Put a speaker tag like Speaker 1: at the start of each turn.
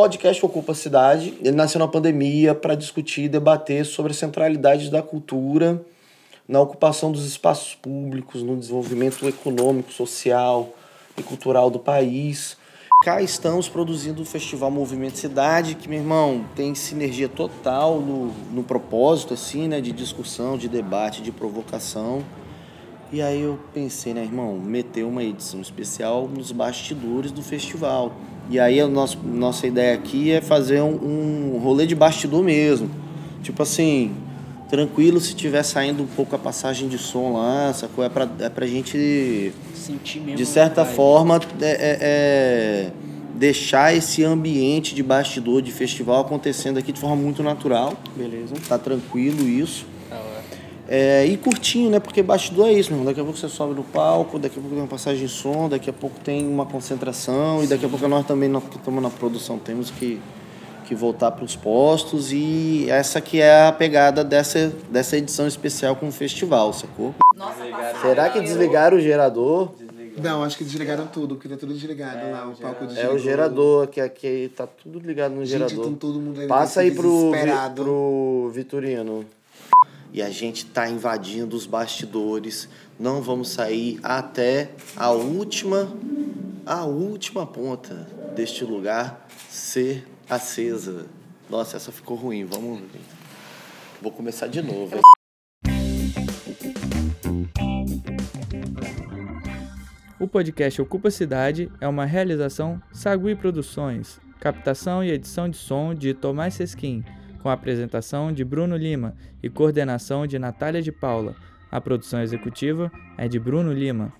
Speaker 1: podcast Ocupa Cidade. Ele nasceu na pandemia para discutir e debater sobre a centralidade da cultura na ocupação dos espaços públicos, no desenvolvimento econômico, social e cultural do país. Cá estamos produzindo o Festival Movimento Cidade, que, meu irmão, tem sinergia total no, no propósito, assim, né, de discussão, de debate, de provocação. E aí eu pensei, né, irmão, meter uma edição especial nos bastidores do festival. E aí a nossa, nossa ideia aqui é fazer um, um rolê de bastidor mesmo. Tipo assim, tranquilo se tiver saindo um pouco a passagem de som lá, sacou? É pra, é pra gente,
Speaker 2: Sentir mesmo.
Speaker 1: de certa forma, é, é- é deixar esse ambiente de bastidor, de festival acontecendo aqui de forma muito natural.
Speaker 2: Beleza.
Speaker 1: Tá tranquilo isso. É, e curtinho, né? Porque bastidor é isso, meu irmão. Daqui a pouco você sobe no palco, daqui a pouco tem uma passagem de som, daqui a pouco tem uma concentração, e daqui a pouco nós também, nós que estamos na produção, temos que, que voltar para os postos. E essa que é a pegada dessa, dessa edição especial com o festival, sacou?
Speaker 3: Nossa,
Speaker 1: Será que desligaram o gerador?
Speaker 4: Não, acho que desligaram tudo, porque tá tudo desligado lá, o palco
Speaker 1: É
Speaker 4: desligou.
Speaker 1: o gerador, que aqui tá tudo ligado no
Speaker 4: Gente,
Speaker 1: gerador.
Speaker 4: então todo mundo aí
Speaker 1: Passa aí pro, pro Vitorino. E a gente tá invadindo os bastidores. Não vamos sair até a última, a última ponta deste lugar ser acesa. Nossa, essa ficou ruim. Vamos. Vou começar de novo.
Speaker 5: O podcast Ocupa Cidade é uma realização Sagui Produções, captação e edição de som de Tomás Sesquim, com a apresentação de Bruno Lima e coordenação de Natália de Paula. A produção executiva é de Bruno Lima.